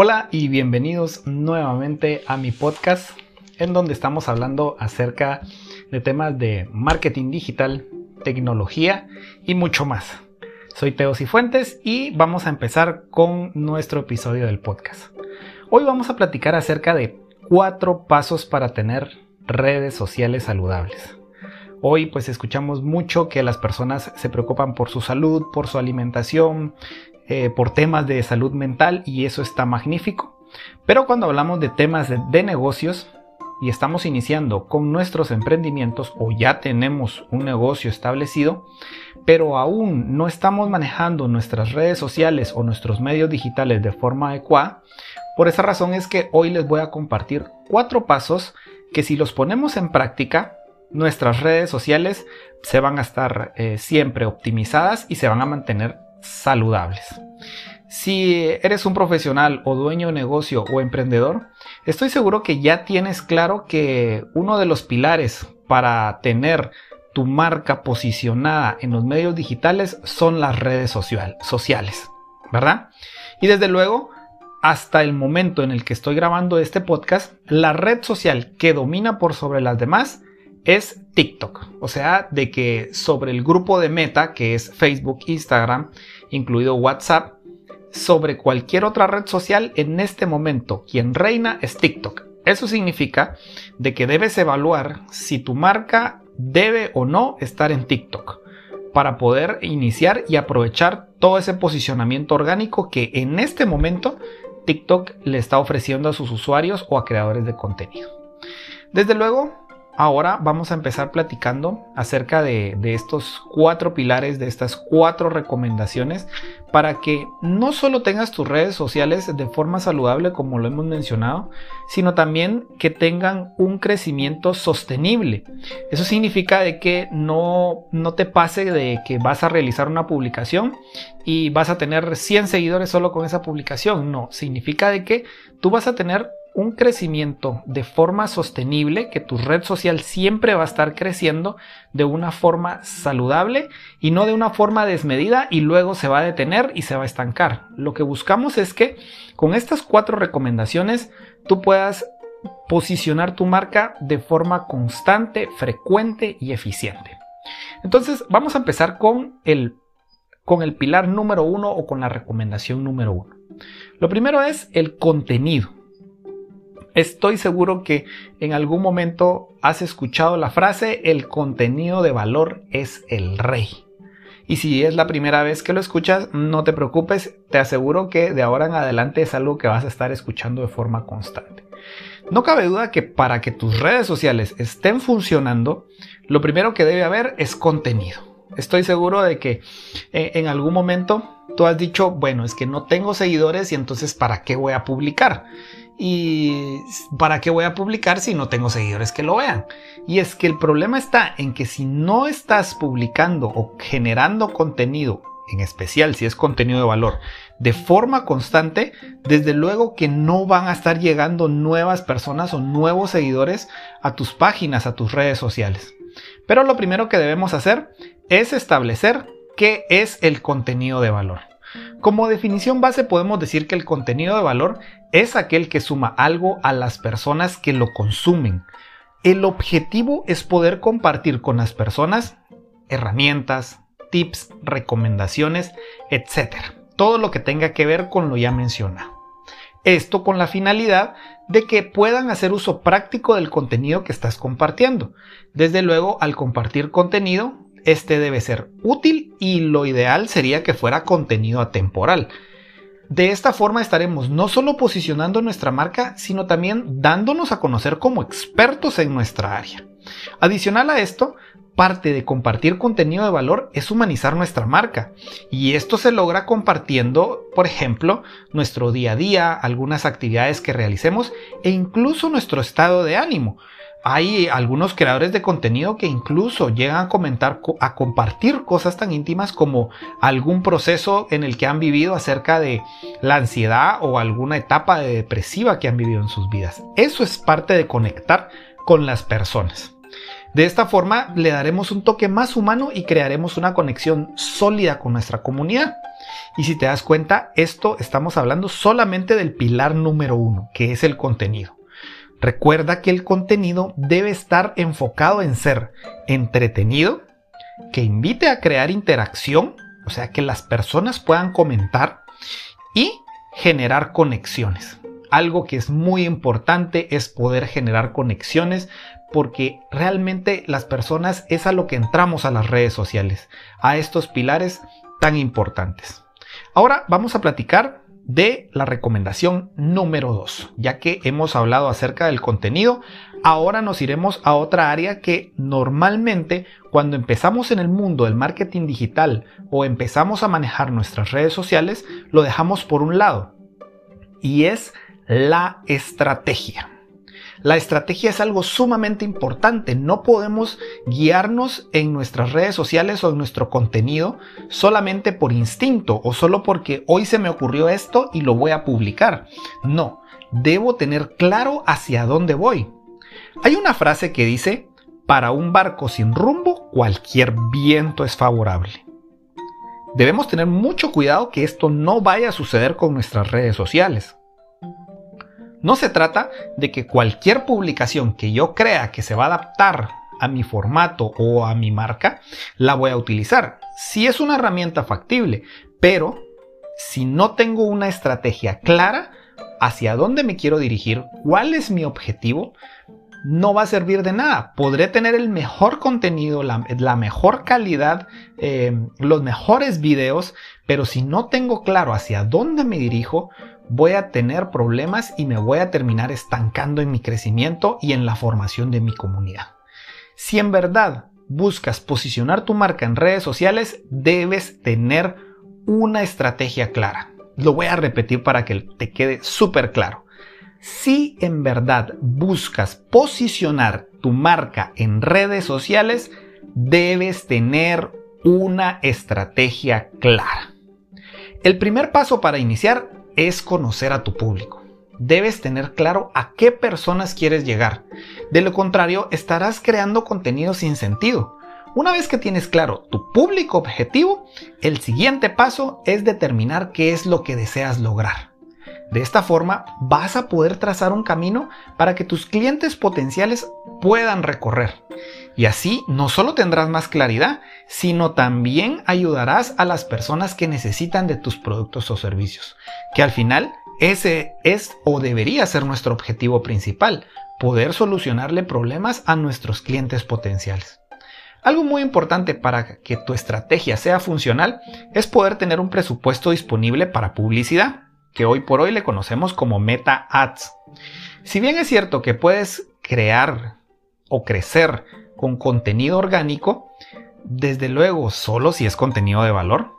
Hola y bienvenidos nuevamente a mi podcast en donde estamos hablando acerca de temas de marketing digital, tecnología y mucho más. Soy Teo Cifuentes y vamos a empezar con nuestro episodio del podcast. Hoy vamos a platicar acerca de cuatro pasos para tener redes sociales saludables. Hoy pues escuchamos mucho que las personas se preocupan por su salud, por su alimentación, eh, por temas de salud mental y eso está magnífico. Pero cuando hablamos de temas de, negocios y estamos iniciando con nuestros emprendimientos o ya tenemos un negocio establecido, pero aún no estamos manejando nuestras redes sociales o nuestros medios digitales de forma adecuada, por esa razón es que hoy les voy a compartir cuatro pasos que si los ponemos en práctica nuestras redes sociales se van a estar eh, siempre optimizadas y se van a mantener saludables. Si eres un profesional o dueño de negocio o emprendedor, estoy seguro que ya tienes claro que uno de los pilares para tener tu marca posicionada en los medios digitales son las redes sociales, ¿verdad? Y desde luego, hasta el momento en el que estoy grabando este podcast, la red social que domina por sobre las demás es TikTok. O sea, de que sobre el grupo de Meta, que es Facebook, Instagram, incluido WhatsApp, sobre cualquier otra red social, en este momento quien reina es TikTok. Eso significa de que debes evaluar si tu marca debe o no estar en TikTok para poder iniciar y aprovechar todo ese posicionamiento orgánico que en este momento TikTok le está ofreciendo a sus usuarios o a creadores de contenido. Desde luego, Ahora vamos a empezar platicando acerca de, estos cuatro pilares, de estas cuatro recomendaciones para que no solo tengas tus redes sociales de forma saludable como lo hemos mencionado, sino también que tengan un crecimiento sostenible. Eso significa de que no, no te pase de que vas a realizar una publicación y vas a tener 100 seguidores solo con esa publicación. No, significa de que tú vas a tener un crecimiento de forma sostenible, que tu red social siempre va a estar creciendo de una forma saludable y no de una forma desmedida y luego se va a detener y se va a estancar. Lo que buscamos es que con estas cuatro recomendaciones tú puedas posicionar tu marca de forma constante, frecuente y eficiente. Entonces vamos a empezar con el, con el pilar número uno o con la recomendación número uno. Lo primero es el contenido. Estoy seguro que en algún momento has escuchado la frase el contenido de valor es el rey. Y si es la primera vez que lo escuchas, no te preocupes, te aseguro que de ahora en adelante es algo que vas a estar escuchando de forma constante. No cabe duda que para que tus redes sociales estén funcionando, lo primero que debe haber es contenido. Estoy seguro de que eh, en algún momento tú has dicho, bueno, es que no tengo seguidores y entonces ¿para qué voy a publicar? ¿Y para qué voy a publicar si no tengo seguidores que lo vean? Y es que el problema está en que si no estás publicando o generando contenido, en especial si es contenido de valor, de forma constante, desde luego que no van a estar llegando nuevas personas o nuevos seguidores a tus páginas, a tus redes sociales. Pero lo primero que debemos hacer es establecer qué es el contenido de valor. Como definición base podemos decir que el contenido de valor es aquel que suma algo a las personas que lo consumen. El objetivo es poder compartir con las personas herramientas, tips, recomendaciones, etc. Todo lo que tenga que ver con lo ya mencionado. Esto con la finalidad de que puedan hacer uso práctico del contenido que estás compartiendo. Desde luego, al compartir contenido, este debe ser útil y lo ideal sería que fuera contenido atemporal. De esta forma estaremos no solo posicionando nuestra marca, sino también dándonos a conocer como expertos en nuestra área. Adicional a esto, parte de compartir contenido de valor es humanizar nuestra marca. Y esto se logra compartiendo, por ejemplo, nuestro día a día, algunas actividades que realicemos e incluso nuestro estado de ánimo. Hay algunos creadores de contenido que incluso llegan a comentar, a compartir cosas tan íntimas como algún proceso en el que han vivido acerca de la ansiedad o alguna etapa depresiva que han vivido en sus vidas. Eso es parte de conectar con las personas. De esta forma le daremos un toque más humano y crearemos una conexión sólida con nuestra comunidad. Y si te das cuenta, esto estamos hablando solamente del pilar número uno, que es el contenido. Recuerda que el contenido debe estar enfocado en ser entretenido, que invite a crear interacción, o sea, que las personas puedan comentar y generar conexiones. Algo que es muy importante es poder generar conexiones porque realmente las personas es a lo que entramos a las redes sociales, a estos pilares tan importantes. Ahora vamos a platicar de la recomendación número 2. Ya que hemos hablado acerca del contenido, ahora nos iremos a otra área que normalmente cuando empezamos en el mundo del marketing digital o empezamos a manejar nuestras redes sociales, lo dejamos por un lado. Y es la estrategia. La estrategia es algo sumamente importante. No podemos guiarnos en nuestras redes sociales o en nuestro contenido solamente por instinto o solo porque hoy se me ocurrió esto y lo voy a publicar. No, debo tener claro hacia dónde voy. Hay una frase que dice, para un barco sin rumbo, cualquier viento es favorable. Debemos tener mucho cuidado que esto no vaya a suceder con nuestras redes sociales. No se trata de que cualquier publicación que yo crea que se va a adaptar a mi formato o a mi marca, la voy a utilizar. Si es una herramienta factible, pero si no tengo una estrategia clara hacia dónde me quiero dirigir, cuál es mi objetivo, no va a servir de nada. Podré tener el mejor contenido, la, mejor calidad, eh, los mejores videos, pero si no tengo claro hacia dónde me dirijo, voy a tener problemas y me voy a terminar estancando en mi crecimiento y en la formación de mi comunidad. Si en verdad buscas posicionar tu marca en redes sociales, debes tener una estrategia clara. Lo voy a repetir para que te quede súper claro. Si en verdad buscas posicionar tu marca en redes sociales, debes tener una estrategia clara. El primer paso para iniciar es conocer a tu público. Debes tener claro a qué personas quieres llegar. De lo contrario, estarás creando contenido sin sentido. Una vez que tienes claro tu público objetivo, el siguiente paso es determinar qué es lo que deseas lograr. De esta forma vas a poder trazar un camino para que tus clientes potenciales puedan recorrer. Y así no solo tendrás más claridad, sino también ayudarás a las personas que necesitan de tus productos o servicios. Que al final ese es o debería ser nuestro objetivo principal, poder solucionarle problemas a nuestros clientes potenciales. Algo muy importante para que tu estrategia sea funcional es poder tener un presupuesto disponible para publicidad que hoy por hoy le conocemos como Meta Ads. Si bien es cierto que puedes crear o crecer con contenido orgánico, desde luego solo si es contenido de valor,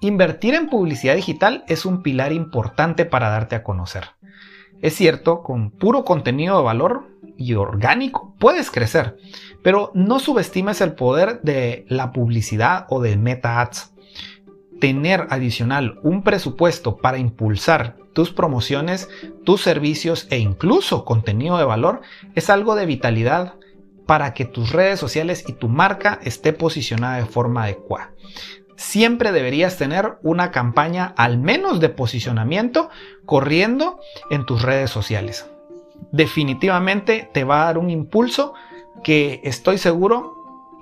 invertir en publicidad digital es un pilar importante para darte a conocer. Es cierto, con puro contenido de valor y orgánico puedes crecer, pero no subestimes el poder de la publicidad o de Meta Ads tener adicional un presupuesto para impulsar tus promociones, tus servicios e incluso contenido de valor es algo de vitalidad para que tus redes sociales y tu marca esté posicionada de forma adecuada. Siempre deberías tener una campaña al menos de posicionamiento corriendo en tus redes sociales. Definitivamente te va a dar un impulso que estoy seguro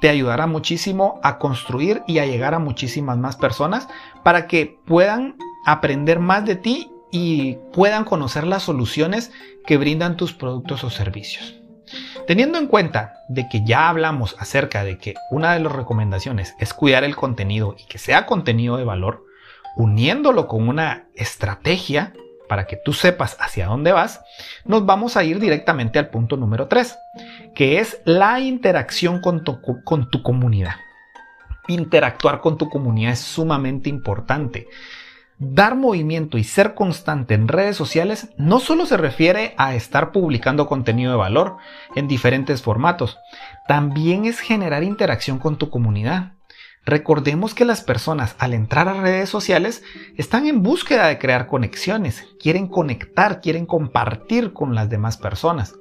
te ayudará muchísimo a construir y a llegar a muchísimas más personas para que puedan aprender más de ti y puedan conocer las soluciones que brindan tus productos o servicios. Teniendo en cuenta de que ya hablamos acerca de que una de las recomendaciones es cuidar el contenido y que sea contenido de valor, uniéndolo con una estrategia para que tú sepas hacia dónde vas, nos vamos a ir directamente al punto número 3, que es la interacción con tu, con tu comunidad. Interactuar con tu comunidad es sumamente importante. Dar movimiento y ser constante en redes sociales no solo se refiere a estar publicando contenido de valor en diferentes formatos, también es generar interacción con tu comunidad. Recordemos que las personas al entrar a redes sociales están en búsqueda de crear conexiones, quieren conectar, quieren compartir con las demás personas.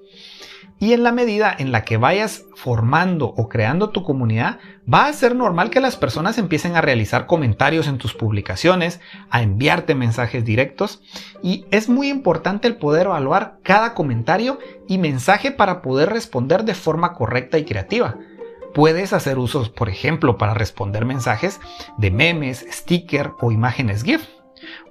Y en la medida en la que vayas formando o creando tu comunidad, va a ser normal que las personas empiecen a realizar comentarios en tus publicaciones, a enviarte mensajes directos. Y es muy importante el poder evaluar cada comentario y mensaje para poder responder de forma correcta y creativa. Puedes hacer usos, por ejemplo, para responder mensajes de memes, sticker o imágenes GIF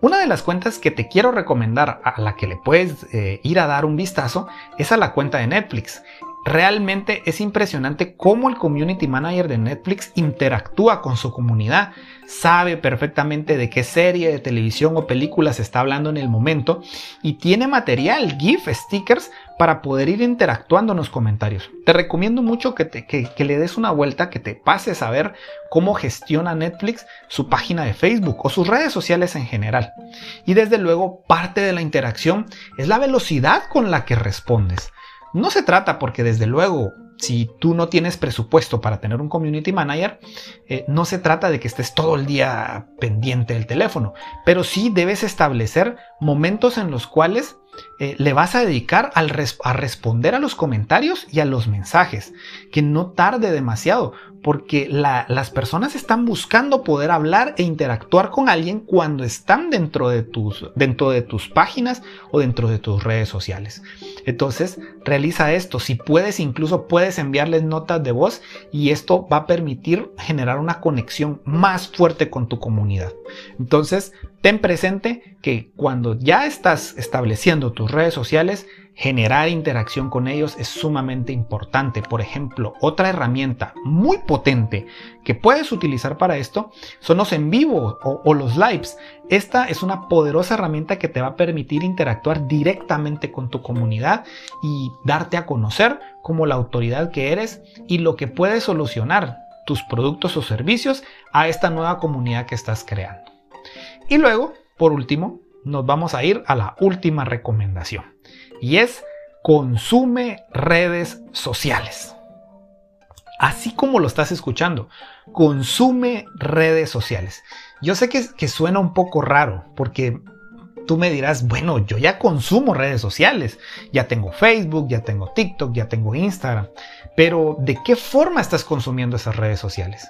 una de las cuentas que te quiero recomendar a la que le puedes eh, ir a dar un vistazo es a la cuenta de Netflix. Realmente es impresionante cómo el community manager de Netflix interactúa con su comunidad, sabe perfectamente de qué serie de televisión o película se está hablando en el momento y tiene material, GIF, stickers para poder ir interactuando en los comentarios. Te recomiendo mucho que, le des una vuelta, que te pases a ver cómo gestiona Netflix su página de Facebook o sus redes sociales en general. Y desde luego parte de la interacción es la velocidad con la que respondes. No se trata porque desde luego si tú no tienes presupuesto para tener un community manager, eh, no se trata de que estés todo el día pendiente del teléfono, pero sí debes establecer momentos en los cuales eh, le vas a dedicar a responder a los comentarios y a los mensajes, que no tarde demasiado, porque las personas están buscando poder hablar e interactuar con alguien cuando están dentro de, tus, dentro de tus páginas o dentro de tus redes sociales. Entonces, realiza esto. Si puedes, incluso puedes enviarles notas de voz y esto va a permitir generar una conexión más fuerte con tu comunidad. Entonces, ten presente que cuando ya estás estableciendo tus redes sociales, generar interacción con ellos es sumamente importante. Por ejemplo, otra herramienta muy potente que puedes utilizar para esto son los en vivo o, los lives. Esta es una poderosa herramienta que te va a permitir interactuar directamente con tu comunidad y darte a conocer como la autoridad que eres y lo que puedes solucionar tus productos o servicios a esta nueva comunidad que estás creando. Y luego, por último, nos vamos a ir a la última recomendación y es consume redes sociales. Así como lo estás escuchando, consume redes sociales. Yo sé que, suena un poco raro porque tú me dirás, bueno, yo ya consumo redes sociales, ya tengo Facebook, ya tengo TikTok, ya tengo Instagram, pero ¿de qué forma estás consumiendo esas redes sociales?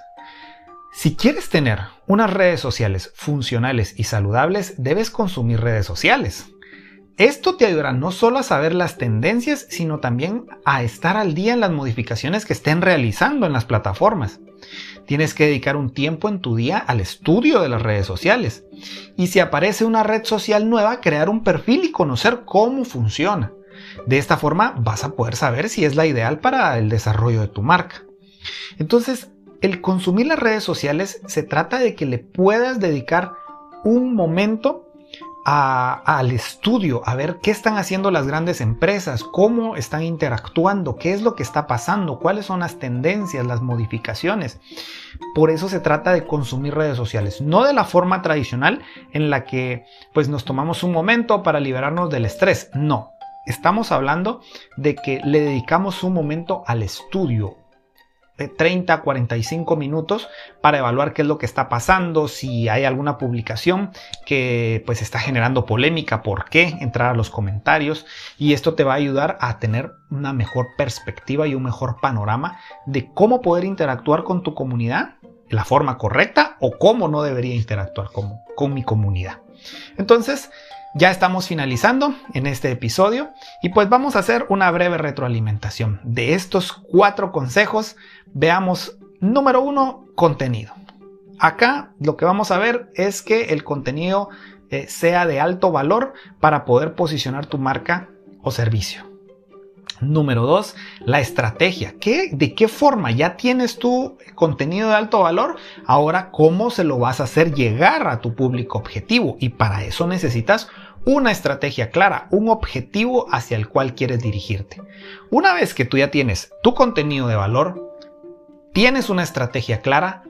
Si quieres tener unas redes sociales funcionales y saludables, debes consumir redes sociales. Esto te ayudará no solo a saber las tendencias, sino también a estar al día en las modificaciones que estén realizando en las plataformas. Tienes que dedicar un tiempo en tu día al estudio de las redes sociales. Y si aparece una red social nueva, crear un perfil y conocer cómo funciona. De esta forma vas a poder saber si es la ideal para el desarrollo de tu marca. Entonces, el consumir las redes sociales se trata de que le puedas dedicar un momento al estudio, a ver qué están haciendo las grandes empresas, cómo están interactuando, qué es lo que está pasando, cuáles son las tendencias, las modificaciones. Por eso se trata de consumir redes sociales, no de la forma tradicional en la que pues nos tomamos un momento para liberarnos del estrés, no. Estamos hablando de que le dedicamos un momento al estudio, 30, 45 minutos para evaluar qué es lo que está pasando, si hay alguna publicación que pues está generando polémica, por qué, entrar a los comentarios y esto te va a ayudar a tener una mejor perspectiva y un mejor panorama de cómo poder interactuar con tu comunidad de la forma correcta o cómo no debería interactuar con, con mi comunidad. Entonces, ya estamos finalizando en este episodio y pues vamos a hacer una breve retroalimentación de estos cuatro consejos. Veamos, número uno, contenido. Acá lo que vamos a ver es que el contenido eh, sea de alto valor para poder posicionar tu marca o servicio. Número dos, la estrategia. ¿Qué, ¿De qué forma ya tienes tu contenido de alto valor? Ahora, ¿cómo se lo vas a hacer llegar a tu público objetivo? Y para eso necesitas una estrategia clara, un objetivo hacia el cual quieres dirigirte. Una vez que tú ya tienes tu contenido de valor, tienes una estrategia clara,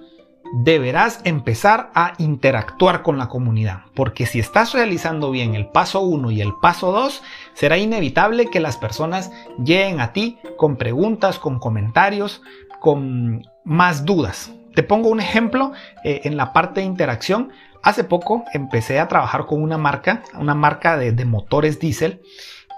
deberás empezar a interactuar con la comunidad, porque si estás realizando bien el paso 1 y el paso 2, será inevitable que las personas lleguen a ti con preguntas, con comentarios, con más dudas. Te pongo un ejemplo eh, en la parte de interacción. Hace poco empecé a trabajar con una marca, una marca de, motores diésel,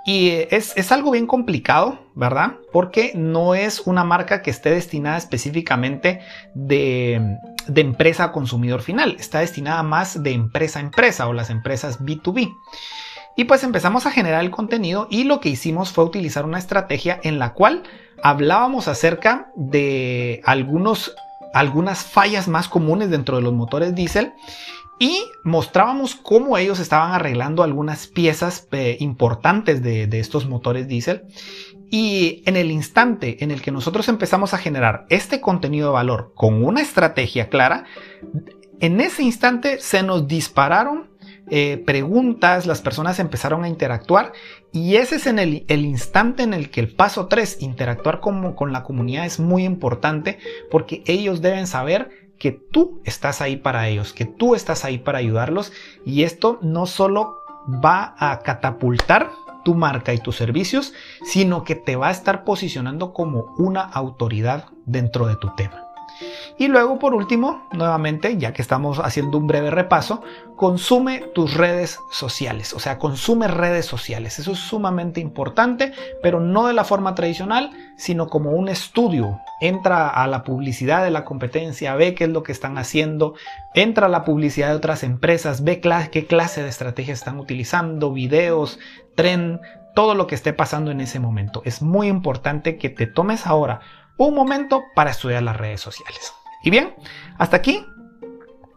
Y es, es, algo bien complicado, ¿verdad? Porque no es una marca que esté destinada específicamente de, de, empresa a consumidor final, está destinada más de empresa a empresa o las empresas B2B. Y pues empezamos a generar el contenido y lo que hicimos fue utilizar una estrategia en la cual hablábamos acerca de algunos, algunas fallas más comunes dentro de los motores diésel y mostrábamos cómo ellos estaban arreglando algunas piezas eh, importantes de, de estos motores diésel. Y en el instante en el que nosotros empezamos a generar este contenido de valor con una estrategia clara, en ese instante se nos dispararon eh, preguntas, las personas empezaron a interactuar y ese es el, instante en el que el paso 3, interactuar con, con la comunidad es muy importante porque ellos deben saber que tú estás ahí para ellos, que tú estás ahí para ayudarlos y esto no solo va a catapultar tu marca y tus servicios, sino que te va a estar posicionando como una autoridad dentro de tu tema. Y luego, por último, nuevamente, ya que estamos haciendo un breve repaso, consume tus redes sociales, o sea, consume redes sociales. Eso es sumamente importante, pero no de la forma tradicional, sino como un estudio. Entra a la publicidad de la competencia, ve qué es lo que están haciendo, entra a la publicidad de otras empresas, ve qué clase de estrategias están utilizando, videos, tren, todo lo que esté pasando en ese momento. Es muy importante que te tomes ahora un momento para estudiar las redes sociales. Y bien, hasta aquí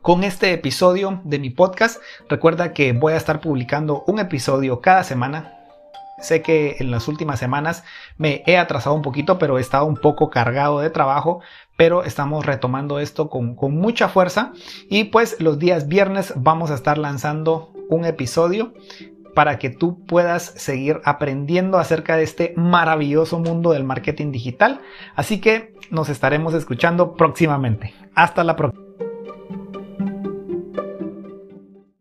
con este episodio de mi podcast. Recuerda que voy a estar publicando un episodio cada semana. Sé que en las últimas semanas me he atrasado un poquito, pero he estado un poco cargado de trabajo, pero estamos retomando esto con, con mucha fuerza y pues los días viernes vamos a estar lanzando un episodio para que tú puedas seguir aprendiendo acerca de este maravilloso mundo del marketing digital. Así que nos estaremos escuchando próximamente. Hasta la próxima.